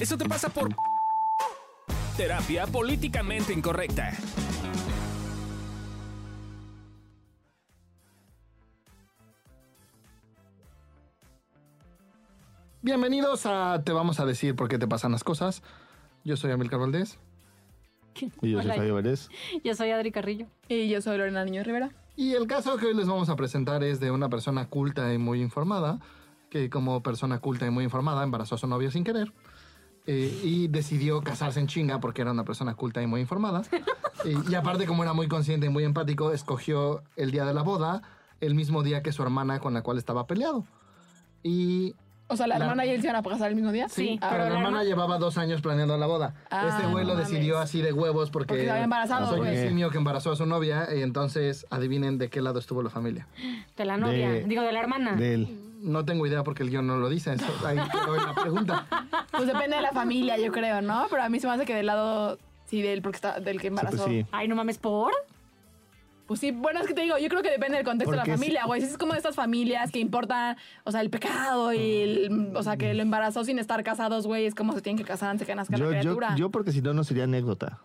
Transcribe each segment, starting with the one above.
Eso te pasa por terapia políticamente incorrecta. Bienvenidos a Te vamos a decir por qué te pasan las cosas. Yo soy Amilcar Valdés. Y yo soy Hola. Fabio Vélez. Yo soy Adri Carrillo. Y yo soy Lorena Niño Rivera. Y el caso que hoy les vamos a presentar es de una persona culta y muy informada, que como persona culta y muy informada embarazó a su novio sin querer. Eh, y decidió casarse en chinga porque era una persona culta y muy informada. y, y aparte, como era muy consciente y muy empático, escogió el día de la boda, el mismo día que su hermana con la cual estaba peleado. Y O sea, la, La- hermana y él se iban a casar el mismo día. Sí, Ah, pero la la hermana herma- llevaba dos años planeando la boda. Ah, este güey lo no decidió así de huevos porque, Porque estaba embarazado, soy güey. un simio que embarazó a su novia y entonces adivinen de qué lado estuvo la familia. De la novia. De- Digo, de la hermana. De él. No tengo idea porque el guion no lo dice. Eso, ahí quedó en la pregunta. Pues depende de la familia, yo creo, ¿no? Pero a mí se me hace que del lado, sí, del, porque está, del que Sí, embarazó. pues sí. Ay, no mames, ¿por? Pues sí, bueno, es que te digo, yo creo que depende del contexto de la familia, güey. Si es como de estas familias que importan, o sea, el pecado y el, o sea, que lo embarazó sin estar casados, güey, es como se tienen que casar antes que nazca Yo, la yo, criatura. yo porque si no, no sería anécdota.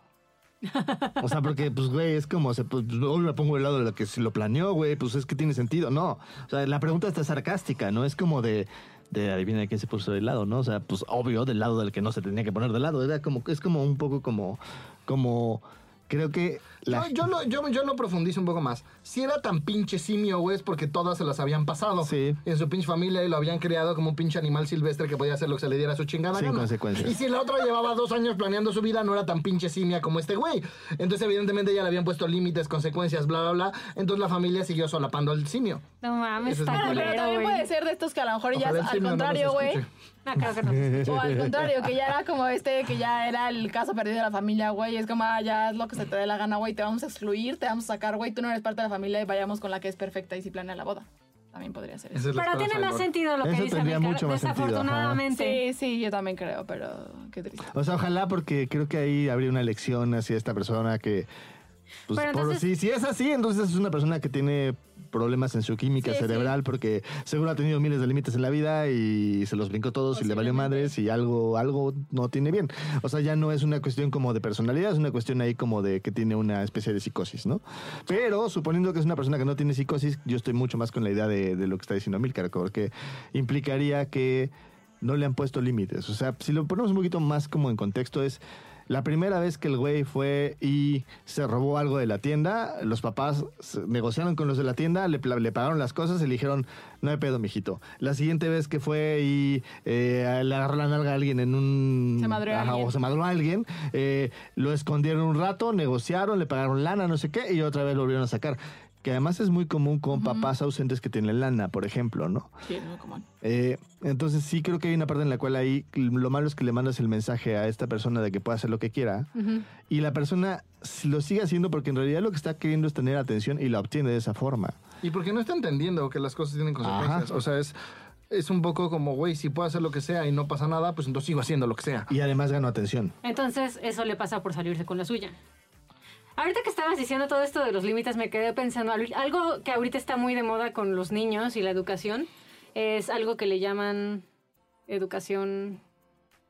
O sea, porque, pues, güey, es como, se, pues, hoy me pongo del lado de lo que se lo planeó, güey, pues es que tiene sentido. No, o sea, la pregunta está sarcástica, ¿no? Es como de, de adivina de quién se puso del lado, ¿no? O sea, pues, obvio, del lado del que no se tenía que poner del lado. Era como, es como un poco como, como, creo que la... Yo, yo, lo, yo, yo lo profundizo un poco más. Si era tan pinche simio, güey, es porque todas se las habían pasado. Sí. En su pinche familia y lo habían criado como un pinche animal silvestre que podía hacer lo que se le diera a su chingada Sin gana. consecuencias. Y si la otra llevaba dos años planeando su vida, no era tan pinche simia como este güey. Entonces, evidentemente, ya le habían puesto límites, consecuencias, bla, bla, bla. Entonces, la familia siguió solapando al simio. No mames, Ese es está pero también puede ser de estos que a lo mejor ya Ojalá es el al contrario, güey. No, creo que no. O al contrario, que ya era como este, que ya era el caso perdido de la familia, güey. Es como, ah, ya es lo que se te dé la gana, güey. Te vamos a excluir, te vamos a sacar, güey. Tú no eres parte de la familia y vayamos con la que es perfecta y si planea la boda. También podría ser eso. Pero tiene más sentido lo que Eso dice tendría Amilcar, mucho más sentido, ajá. Desafortunadamente. Sí, sí, yo también creo, pero qué triste. O sea, ojalá porque creo que ahí habría una lección hacia esta persona que... Pues, Pero por- entonces- si, si es así, entonces es una persona que tiene problemas en su química Sí, cerebral porque seguro ha tenido miles de límites en la vida y se los brincó todos y le valió madres y algo, algo no tiene bien. O sea, ya no es una cuestión como de personalidad, es una cuestión ahí como de que tiene una especie de psicosis, ¿no? Pero suponiendo que es una persona que no tiene psicosis, yo estoy mucho más con la idea de, de lo que está diciendo Milcar, porque implicaría que no le han puesto límites. O sea, si lo ponemos un poquito más como en contexto, es la primera vez que el güey fue y se robó algo de la tienda, los papás negociaron con los de la tienda, le, pagaron las cosas y le dijeron, no hay pedo, mijito. La siguiente vez que fue y eh, le agarró la nalga a alguien en un... Se madreó a alguien. o se madró a alguien, eh, lo escondieron un rato, negociaron, le pagaron lana, no sé qué, y otra vez lo volvieron a sacar. Que además es muy común con papás ausentes que tienen lana, por ejemplo, ¿no? Sí, es muy común. Eh, entonces sí creo que hay una parte en la cual ahí lo malo es que le mandas el mensaje a esta persona de que puede hacer lo que quiera y la persona lo sigue haciendo porque en realidad lo que está queriendo es tener atención y la obtiene de esa forma. Y porque no está entendiendo que las cosas tienen consecuencias. Ajá. O sea, es, es un poco como, güey, si puedo hacer lo que sea y no pasa nada, pues entonces sigo haciendo lo que sea. Y además gano atención. Entonces, eso le pasa por salirse con la suya. Ahorita que estabas diciendo todo esto de los límites, me quedé pensando, al- algo que ahorita está muy de moda con los niños y la educación, es algo que le llaman educación...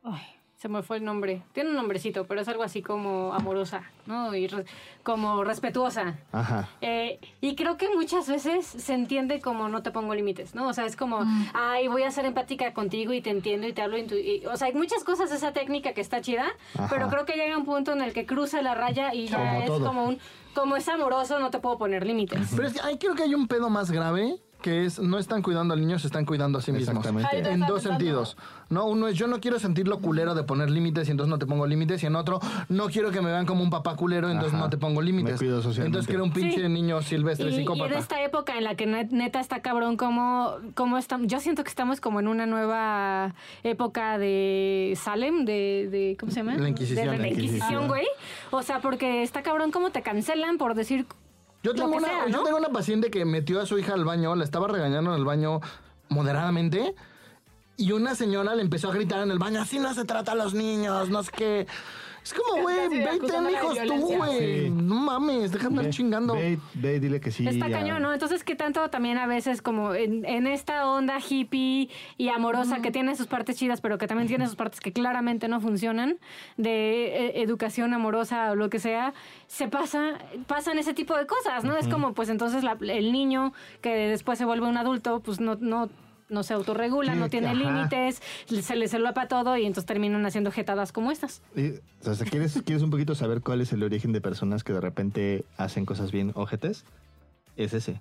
Ay, se me fue el nombre. Tiene un nombrecito, pero es algo así como amorosa, ¿no? Y re- como respetuosa. Ajá. Eh, y creo que muchas veces se entiende como no te pongo límites, ¿no? O sea, es como, ay, voy a ser empática contigo y te entiendo y te hablo. y- o sea, hay muchas cosas de esa técnica que está chida, Ajá. pero creo que llega un punto en el que cruza la raya y ya Como es todo. como un, como es amoroso, no te puedo poner límites. Pero es que ahí creo que hay un pedo más grave que es no están cuidando al niño, se están cuidando a sí mismos. Exactamente. En dos sentidos. No, uno es yo no quiero sentir lo culero de poner límites y entonces no te pongo límites. Y en otro, no quiero que me vean como un papá culero, entonces Ajá. no te pongo límites. Me cuido socialmente. Entonces quiero un pinche Sí. niño silvestre Y, y psicópata. en esta época en la que net- neta está cabrón, como, como estamos, yo siento que estamos como en una nueva época de Salem, de, de ¿cómo se llama? La Inquisición. De la La Inquisición, Inquisición. güey. O sea, porque está cabrón cómo te cancelan por decir Yo tengo, lo que una, sea, yo ¿no? tengo una paciente que metió a su hija al baño, la estaba regañando en el baño moderadamente. Y una señora le empezó a gritar en el baño, así no se trata a los niños, no sé qué. Es como, güey, Casi de ve y ten acusándola de hijos tú, güey. Sí. No mames, deja de andar Ve- chingando. Ve, ve dile que sí. Está ya. cañón, ¿no? Entonces, ¿qué tanto también a veces como en, en esta onda hippie y amorosa que tiene sus partes chidas, pero que también tiene sus partes que claramente no funcionan, de eh, educación amorosa o lo que sea, se pasa, pasan ese tipo de cosas, ¿no? Es como, pues entonces la- el niño que después se vuelve un adulto, pues no... no no se autorregula, Sí, no tiene ajá. límites, se le para todo y entonces terminan haciendo jetadas como estas. Y, o sea, ¿quieres, ¿quieres un poquito saber cuál es el origen de personas que de repente hacen cosas bien ojetes? Es ese.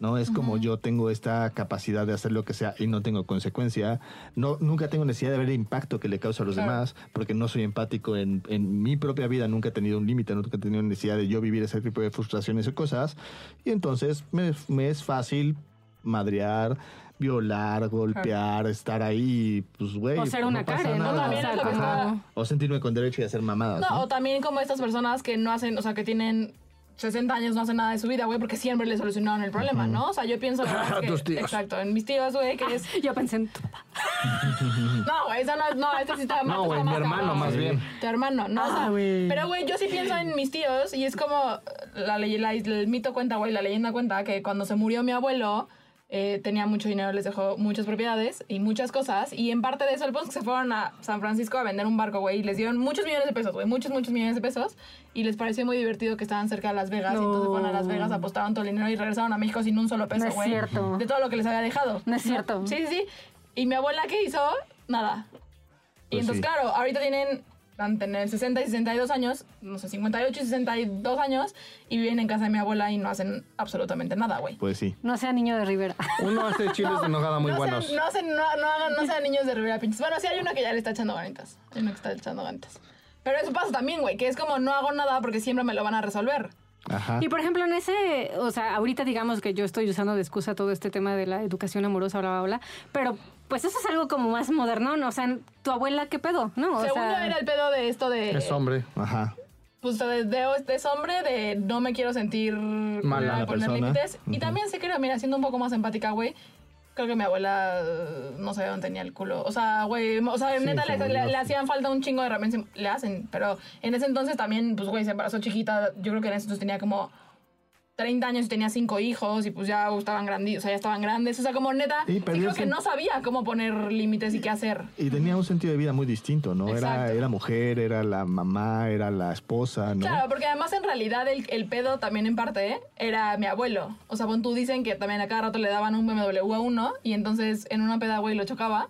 ¿No? Es como yo tengo esta capacidad de hacer lo que sea y no tengo consecuencia. No, nunca tengo necesidad de ver el impacto que le causa a los Claro. demás porque no soy empático en, en mi propia vida. Nunca he tenido un límite, nunca he tenido necesidad de yo vivir ese tipo de frustraciones o cosas. Y entonces me, me es fácil madrear, violar, golpear, estar ahí, pues güey. O ser pues, una no Karen, ¿no? O sea, es lo que como- está- O sentirme con derecho y hacer mamadas. No, ¿no? o también como estas personas que no hacen, o sea, que tienen 60 años, no hacen nada de su vida, güey, porque siempre le solucionaron el problema, ¿no? O sea, yo pienso... la que- Tus tíos. Exacto, en mis tíos, güey, que es... Yo pensé en tu papá. No, güey, esa no, es- no, esta sí está No, está güey, mi hermano cabrón. más bien. Tu hermano, ¿no? O sea, Ah, güey. pero, güey, yo sí pienso en mis tíos y es como la, ley- la- el mito cuenta, güey, la leyenda cuenta que cuando se murió mi abuelo eh, tenía mucho dinero, les dejó muchas propiedades y muchas cosas y en parte de eso el punto es que se fueron a San Francisco a vender un barco, güey, y les dieron muchos millones de pesos, güey, muchos, muchos millones de pesos y les pareció muy divertido que estaban cerca de Las Vegas y No. entonces fueron a Las Vegas, apostaron todo el dinero y regresaron a México sin un solo peso, No es güey. cierto. De todo lo que les había dejado. No es cierto. Sí, sí, sí. Y mi abuela, ¿qué hizo? Nada. Y Pues entonces, sí. claro, ahorita tienen, van a tener 60 y 62 años, no sé, 58 y 62 años, y viven en casa de mi abuela y no hacen absolutamente nada, güey. Pues sí. No sea niño de Rivera. Uno hace chiles de nogada muy no buenos. Sean, no, hacen, no, no, no sean niños de Rivera Pinches. Bueno, sí hay una que ya le está echando ganitas. Hay una que está echando ganitas. Pero eso pasa también, güey, que es como no hago nada porque siempre me lo van a resolver. Ajá. Y por ejemplo, en ese, o sea, ahorita digamos que yo estoy usando de excusa todo este tema de la educación amorosa, bla, bla, bla, pero pues eso es algo como más moderno, ¿no? O sea, tu abuela, ¿qué pedo? ¿No? O Según sea, yo era el pedo de esto de... Es hombre. Ajá. pues de, de, de ese hombre de no me quiero sentir Mala de poner persona. límites y Ujú. también se creo mira siendo un poco más empática güey creo que mi abuela eh, no sé dónde tenía el culo o sea güey o sea Sí, neta se le, le- le sí. hacían falta un chingo de herramientas le hacen pero en ese entonces también pues güey se embarazó chiquita yo creo que en ese entonces tenía como 30 años y tenía cinco hijos y pues ya estaban grandes, o sea, ya estaban grandes. O sea, como neta, Y sí creo que no sabía cómo poner límites y qué hacer. Y tenía un sentido de vida muy distinto, ¿no? Era, Exacto. era mujer, era la mamá, era la esposa, ¿no? Claro, porque además en realidad el, el pedo también en parte ¿eh? era mi abuelo. O sea, pon tú dicen que también a cada rato le daban un BMW a uno y entonces en una peda, güey, lo chocaba.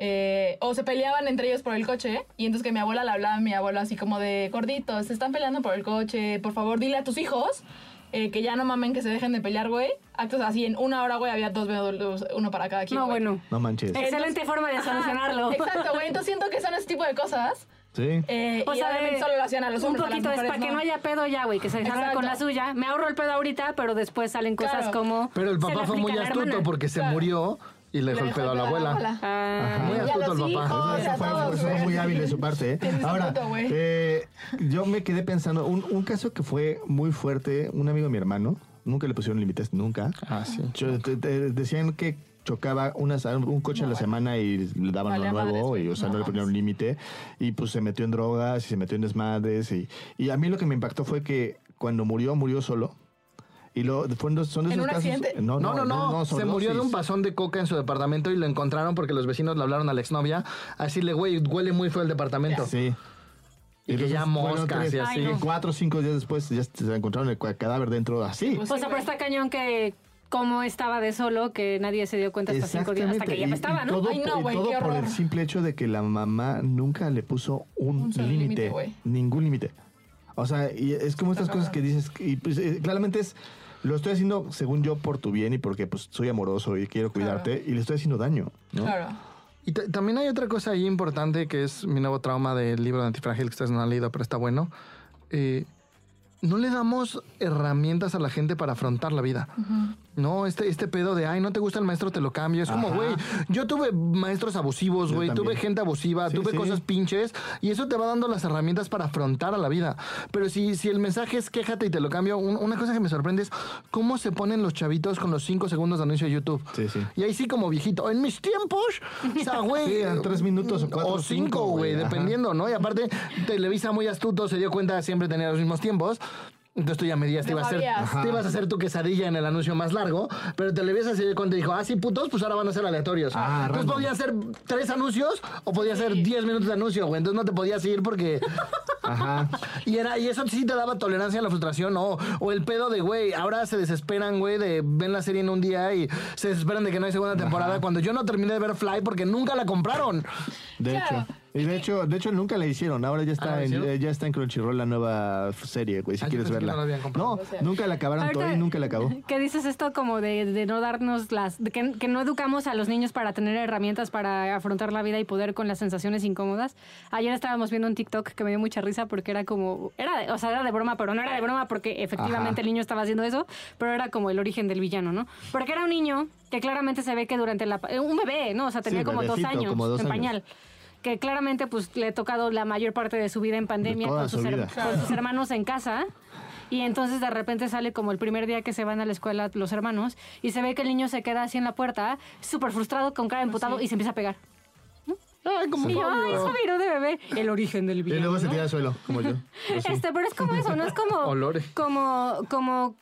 Eh, o se peleaban entre ellos por el coche y entonces que mi abuela le hablaba a mi abuelo así como de gorditos, se están peleando por el coche, por favor dile a tus hijos eh, que ya no mamen que se dejen de pelear, güey. Actos así, en una hora, güey, había dos BMWs, uno para cada quien. no, güey. bueno. No manches. Excelente forma de Ajá, solucionarlo. Exacto, güey. Entonces siento que son ese tipo de cosas. Sí. eh, O y sea, de- solo lo hacían a los un hombres. a las poquito es para que no haya pedo ya, güey, que se salga Exacto. con la suya. Me ahorro el pedo ahorita, pero después salen cosas Claro. como. Pero el papá fue muy astuto porque se Claro. murió y le dejó el pedo a la abuela. Ah, Muy astuto el papá. Eso fue, todos, eso fue güey. muy hábil de su parte. ¿eh? Ahora, eh, yo me quedé pensando, un, un caso que fue muy fuerte, un amigo de mi hermano, nunca le pusieron límites, nunca. Ah, sí. Yo- te- te- decían que chocaba unas- un coche a la semana y le daban uno nuevo, y, o sea, No no, le ponían un límite. Y pues se metió en drogas y se metió en desmadres. Y, y a mí lo que me impactó fue que cuando murió, murió solo. Y lo, son de ¿En esos un casos. accidente? No, no, no. se murió de un pasón de coca en su departamento y lo encontraron porque los vecinos le hablaron a la exnovia. Así le, güey, huele muy feo el departamento. Sí. Y que ya moscas y así. Ay, no. Cuatro o cinco días después ya se encontraron el cadáver dentro así. Pues o sí, sea, pero está cañón que como estaba de solo, que nadie se dio cuenta hasta cinco días, hasta que ya estaba, ¿no? Todo, Ay, no, güey, todo qué por el simple hecho de que la mamá nunca le puso un, límite. Ningún límite. O sea, y es como estas cosas que dices, y pues, eh, claramente es, lo estoy haciendo según yo por tu bien y porque pues soy amoroso y quiero cuidarte y le estoy haciendo daño, ¿no? Claro. Y ta- también hay otra cosa ahí importante que es mi nuevo trauma del libro de Antifrágil que ustedes no han leído, pero está bueno. Eh, no le damos herramientas a la gente para afrontar la vida. No, este, este pedo de, ay, no te gusta el maestro, te lo cambio. Es como, güey, yo tuve maestros abusivos, güey, tuve gente abusiva, Sí, tuve sí. cosas pinches, y eso te va dando las herramientas para afrontar a la vida. Pero si, si el mensaje es quéjate y te lo cambio, un- una cosa que me sorprende es cómo se ponen los chavitos con los cinco segundos de anuncio de YouTube. Sí, sí. Y ahí sí como viejito. En mis tiempos, o sea, güey. Sí, tres minutos o cuatro O o cinco, güey, dependiendo, ¿no? Y aparte, Televisa muy astuto se dio cuenta de siempre tenía los mismos tiempos. Entonces tú ya medías, te No ibas, a hacer, te ibas a hacer tu quesadilla en el anuncio más largo, pero Televisa se dio cuenta y dijo, ah, sí, putos, pues ahora van a ser aleatorios. Ah, Entonces random. podía hacer tres anuncios o podía hacer diez minutos de anuncio, güey. Entonces no te podías ir porque... Ajá. Y, era, y eso sí te daba tolerancia a la frustración, ¿no? O el pedo de, güey, ahora se desesperan, güey, de ven la serie en un día y se desesperan de que no hay segunda temporada cuando yo no terminé de ver Fly porque nunca la compraron. De Claro. hecho. Y de hecho, de hecho nunca la hicieron. Ahora ya ¿Ah, está, en, eh, ya está en Crunchyroll la nueva serie, güey, si Ah, quieres verla. no la habían comprado. No, nunca la acabaron todo y nunca la acabó. ¿Qué dices esto como de, de no darnos las... de que, que no educamos a los niños para tener herramientas para afrontar la vida y poder con las sensaciones incómodas? Ayer estábamos viendo un TikTok que me dio mucha risa porque era como... Era de, o sea, era de broma, pero no era de broma porque efectivamente Ajá. el niño estaba haciendo eso, pero era como el origen del villano, ¿no? Porque era un niño que claramente se ve que durante la... pa- Un bebé, ¿no? O sea, tenía Sí, como dos años como dos en años. pañal. Que claramente pues le ha tocado la mayor parte de su vida en pandemia con sus, vida. con sus hermanos en casa. Y entonces de repente sale como el primer día que se van a la escuela los hermanos y se ve que el niño se queda así en la puerta, súper frustrado, con cara de emputado y se empieza a pegar. Ay, como Y yo, ay, viró de bebé. El origen del Y villano. luego se ¿no? tira al suelo, como yo. Pues sí. Este, pero es como eso, no es como. Olores. Como, como.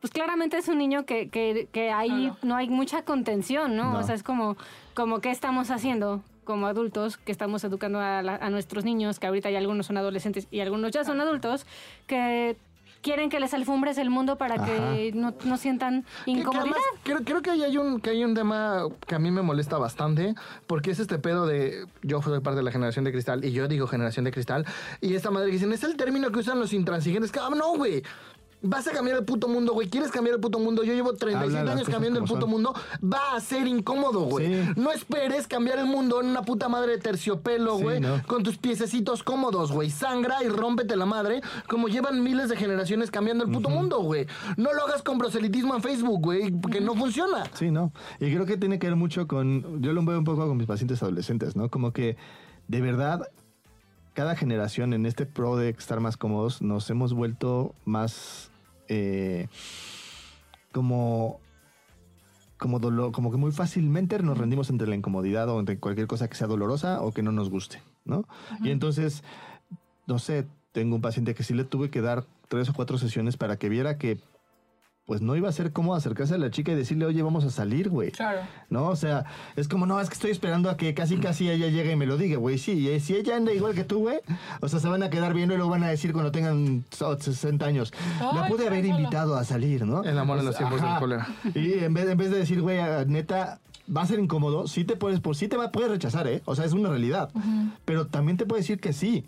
Pues claramente es un niño que, que, que ahí Claro. no hay mucha contención, ¿no? No. O sea, es como, como qué estamos haciendo como adultos, que estamos educando a, la- a nuestros niños, que ahorita ya algunos son adolescentes y algunos ya son adultos, que quieren que les alfombres el mundo para que no, no sientan Que- que incomodidad. además, creo, creo que hay un, que hay un tema que a mí me molesta bastante, porque es este pedo de yo soy parte de la generación de cristal y yo digo generación de cristal, y esta madre que dicen, es el término que usan los intransigentes, que, ah, no, güey. Vas a cambiar el puto mundo, güey. ¿Quieres cambiar el puto mundo? Yo llevo 37 Habla las años cambiando el puto son. mundo. Va a ser incómodo, güey. Sí. No esperes cambiar el mundo en una puta madre de terciopelo, Sí, güey. no. Con tus piececitos cómodos, güey. Sangra y rómpete la madre, como llevan miles de generaciones cambiando el puto mundo, güey. No lo hagas con proselitismo en Facebook, güey, porque no funciona. Sí, no. Y creo que tiene que ver mucho con. Yo lo veo un poco con mis pacientes adolescentes, ¿no? Como que de verdad, cada generación en este pro de estar más cómodos, nos hemos vuelto más. Eh, como. Como, dolo- como que muy fácilmente nos rendimos entre la incomodidad o entre cualquier cosa que sea dolorosa o que no nos guste, ¿no? Y entonces, no sé, tengo un paciente que sí le tuve que dar tres o cuatro sesiones para que viera que pues no iba a ser cómodo acercarse a la chica y decirle, oye, vamos a salir, güey. Claro. ¿No? O sea, es como, no, es que estoy esperando a que casi, casi ella llegue y me lo diga, güey. Sí, y si ella anda igual que tú, güey, o sea, se van a quedar viendo y luego van a decir cuando tengan so- 60 años, la pude haber invitado a salir, ¿no? El amor en los sea, tiempos del cólera. Y en vez, en vez de decir, güey, ah, neta, va a ser incómodo, sí te puedes, por sí te va, puedes rechazar, ¿eh? O sea, es una realidad. Pero también te puede decir que sí.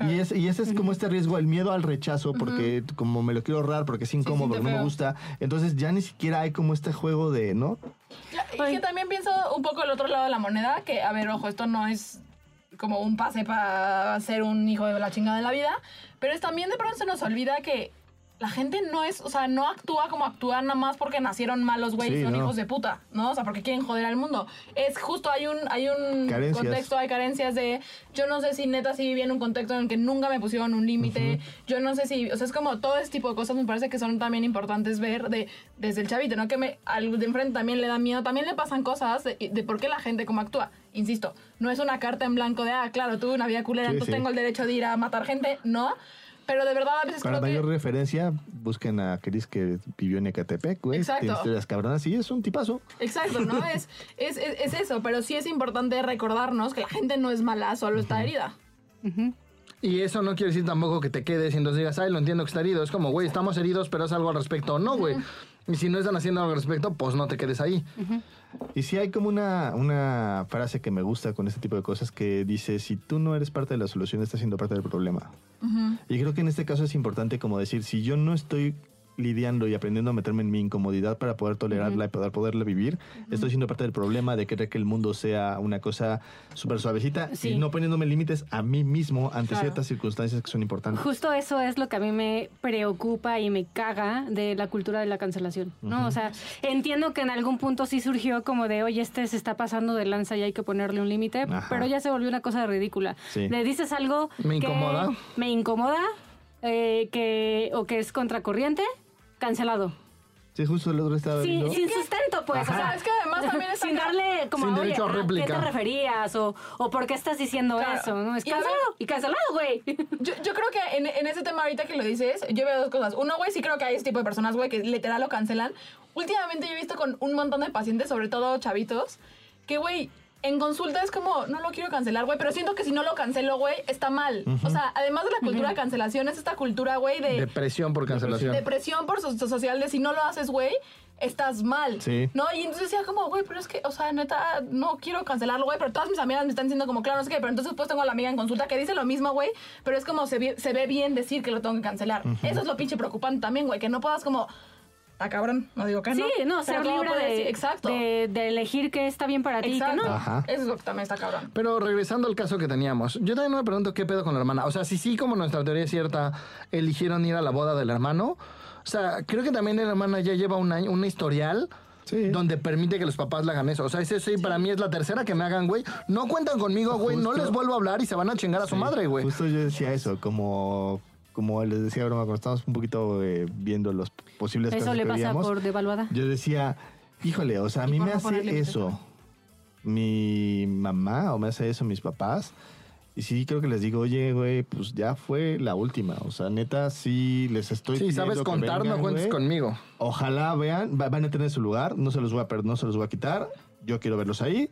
Y, es, y ese es como este riesgo, el miedo al rechazo, porque como me lo quiero ahorrar, porque es incómodo, porque no me gusta. Entonces ya ni siquiera hay como este juego de, ¿no? Y que también pienso un poco el otro lado de la moneda, que, a ver, ojo, esto no es como un pase para ser un hijo de la chingada de la vida, pero es también de pronto se nos olvida que la gente no es, o sea, no actúa como actúan nada más porque nacieron malos güeyes Sí, son no. hijos de puta, ¿no? O sea, porque quieren joder al mundo. Es justo, hay un, hay un Carencias. contexto, hay carencias de, yo no sé si neta sí vivía en un contexto en el que nunca me pusieron un límite, yo no sé si, o sea, es como todo ese tipo de cosas me parece que son también importantes ver de, desde el chavito, ¿no? Que me, al de enfrente también le da miedo, también le pasan cosas de, de por qué la gente como actúa. Insisto, no es una carta en blanco de, ah, claro, tuve una vida culera, Sí, entonces sí. tengo el derecho de ir a matar gente, no. Pero de verdad a veces Para creo que... mayor referencia, busquen a Chris que vivió en Ecatepec, güey. Exacto. Tiene historias cabronas y es un tipazo. Exacto, ¿no? es, es, es, es eso, pero sí es importante recordarnos que la gente no es mala, solo está herida. Y eso no quiere decir tampoco que te quedes y entonces digas, ay, lo entiendo que está herido. Es como, güey, estamos heridos, pero haz algo al respecto. No, güey. Y si no están haciendo algo al respecto, pues no te quedes ahí. Y sí hay como una, una frase que me gusta con este tipo de cosas que dice, si tú no eres parte de la solución, estás siendo parte del problema. Y creo que en este caso es importante como decir, si yo no estoy lidiando y aprendiendo a meterme en mi incomodidad para poder tolerarla y poder poderla vivir, estoy siendo parte del problema de querer que el mundo sea una cosa súper suavecita Sí. y no poniéndome límites a mí mismo ante Claro. ciertas circunstancias que son importantes. Justo eso es lo que a mí me preocupa y me caga de la cultura de la cancelación, ¿no? O sea, entiendo que en algún punto sí surgió como de, oye, este se está pasando de lanza y hay que ponerle un límite, pero ya se volvió una cosa ridícula. Sí. Le dices algo Me que incomoda. me incomoda, eh, que, o que es contracorriente, cancelado. Sí, justo el otro estaba Sin, viendo. sin sustento, pues. Ajá. O sea, Es que además también está sin darle como, Sin oye, derecho a ¿a ¿qué réplica. te referías? O, o por qué estás diciendo Claro. eso, ¿no? Es Y cancelado. Y cancelado, güey. Yo, yo creo que en, en ese tema ahorita que lo dices, yo veo dos cosas. Uno, güey, sí creo que hay ese tipo de personas, güey, que literal lo cancelan. Últimamente yo he visto con un montón de pacientes, sobre todo chavitos, que, güey, en consulta es como, no lo quiero cancelar, güey, pero siento que si no lo cancelo, güey, está mal. O sea, además de la cultura de cancelación, es esta cultura, güey, de, Depresión por cancelación. de presión por so- social de si no lo haces, güey, estás mal. Sí. ¿No? Y entonces decía como, güey, pero es que, o sea, neta, no quiero cancelarlo, güey, pero todas mis amigas me están diciendo como, claro, no sé qué, pero entonces pues tengo a la amiga en consulta que dice lo mismo, güey, pero es como se ve, se ve bien decir que lo tengo que cancelar. Eso es lo pinche preocupante también, güey, que no puedas como, ah, cabrón, no digo que no. Sí, no, ser ¿cómo libre de, decir? Exacto. de, de elegir qué está bien para ti y qué Exacto. no. Ajá. Eso es lo que también está cabrón. Pero regresando al caso que teníamos, yo también me pregunto qué pedo con la hermana. O sea, si sí, como nuestra teoría es cierta, eligieron ir a la boda del hermano. O sea, creo que también la hermana ya lleva un año, un historial Sí. donde permite que los papás le hagan eso. O sea, ese sí, para mí es la tercera que me hagan, güey. No cuentan conmigo, güey. No les vuelvo a hablar y se van a chingar a su madre, güey. Justo yo decía eso, como, como les decía broma, cuando estábamos un poquito eh, viendo los posibles Eso casos le que pasa veíamos, por devaluada. yo decía, híjole, o sea, a Y mí por me no hace eso mi mamá o me hace eso mis papás. Y sí, creo que les digo, oye, güey, pues ya fue la última. O sea, neta, sí les estoy Sí, sabes pidiendo que contar, no vengan, cuentes güey. conmigo. Ojalá vean, va- van a tener su lugar, no se los voy a perder, no se los voy a quitar. Yo quiero verlos ahí.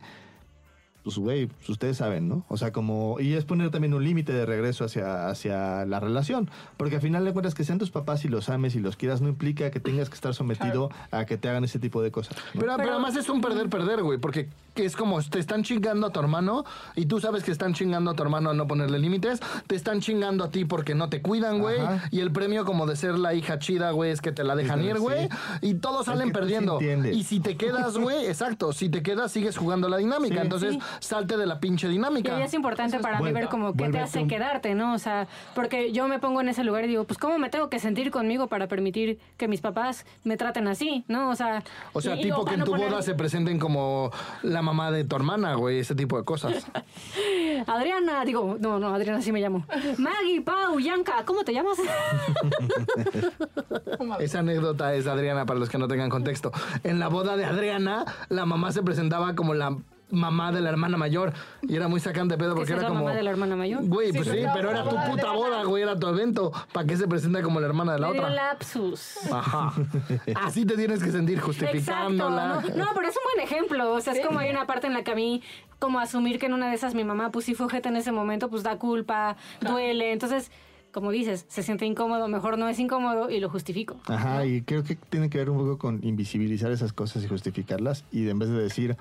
Pues, güey, pues ustedes saben, ¿no? O sea, como. Y es poner también un límite de regreso hacia, hacia la relación. Porque al final de cuentas, que sean tus papás y los ames y los quieras, no implica que tengas que estar sometido a que te hagan ese tipo de cosas. ¿no? Pero, pero además es un perder-perder, güey, porque es como te están chingando a tu hermano y tú sabes que están chingando a tu hermano a no ponerle límites, te están chingando a ti porque no te cuidan, güey, y el premio como de ser la hija chida, güey, es que te la dejan Sí, ir, güey, sí. y todos salen perdiendo. y si te quedas, güey, exacto, si te quedas sigues jugando la dinámica, Sí. entonces Sí. Salte de la pinche Y dinámica. ahí es importante para mí ver como qué te hace un- quedarte, ¿no? O sea, porque yo me pongo en ese lugar y digo, pues cómo me tengo que sentir conmigo para permitir que mis papás me traten así, ¿no? O sea, O sea, y- y tipo que en tu poner- boda se presenten como la mamá de tu hermana, güey, ese tipo de cosas. Adriana, digo, no, no, Adriana sí me llamo. Maggie, Pau, Yanka, ¿cómo te llamas? Esa anécdota es de Adriana para los que no tengan contexto. En la boda de Adriana, la mamá se presentaba como la mamá de la hermana mayor y era muy sacante de pedo porque ¿Esa es era la como mamá de la hermana mayor? Güey, Sí, pues sí, pero pero la era tu puta boda, güey, era tu evento. ¿Para qué se presenta como la hermana de la otra? lapsus. Ajá. Así te tienes que sentir Exacto. justificándola. No, no, pero es un buen ejemplo. O sea, es como hay una parte en la que a mí, como asumir que en una de esas mi mamá, pues sí fue ojete en ese momento, pues da culpa, duele. Entonces, como dices, se siente incómodo, mejor no es incómodo y lo justifico. Ajá, y creo que tiene que ver un poco con invisibilizar esas cosas y justificarlas. Y en vez de decir,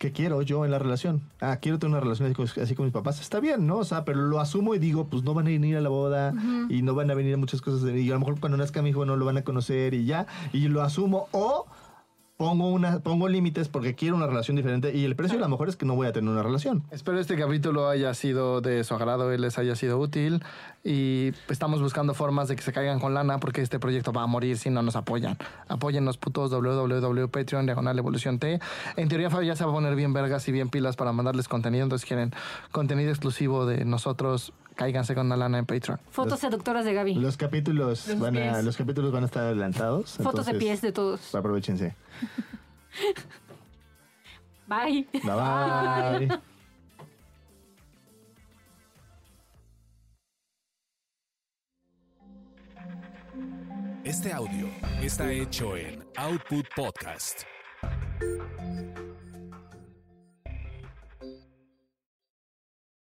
¿qué quiero yo en la relación? Ah, quiero tener una relación así con, así con mis papás. Está bien, ¿no? O sea, pero lo asumo y digo, pues no van a venir a la boda y no van a venir a muchas cosas. de- Y a lo mejor cuando nazca mi hijo no lo van a conocer y ya. Y lo asumo. O pongo, una, pongo límites porque quiero una relación diferente. Y el precio a lo mejor es que no voy a tener una relación. Espero este capítulo haya sido de su agrado y les haya sido útil. Y estamos buscando formas de que se caigan con lana porque este proyecto va a morir si no nos apoyan. Apóyennos putos www.patreon diagonal evolución T. En teoría Fabio ya se va a poner bien vergas y bien pilas para mandarles contenido. Entonces quieren contenido exclusivo de nosotros. Cáiganse con la lana en Patreon. Fotos seductoras de Gaby. Los capítulos, Los van a, los capítulos van a estar adelantados. Fotos de pies de todos. Aprovechense. Bye. Bye bye. Este audio está hecho en Output Podcast.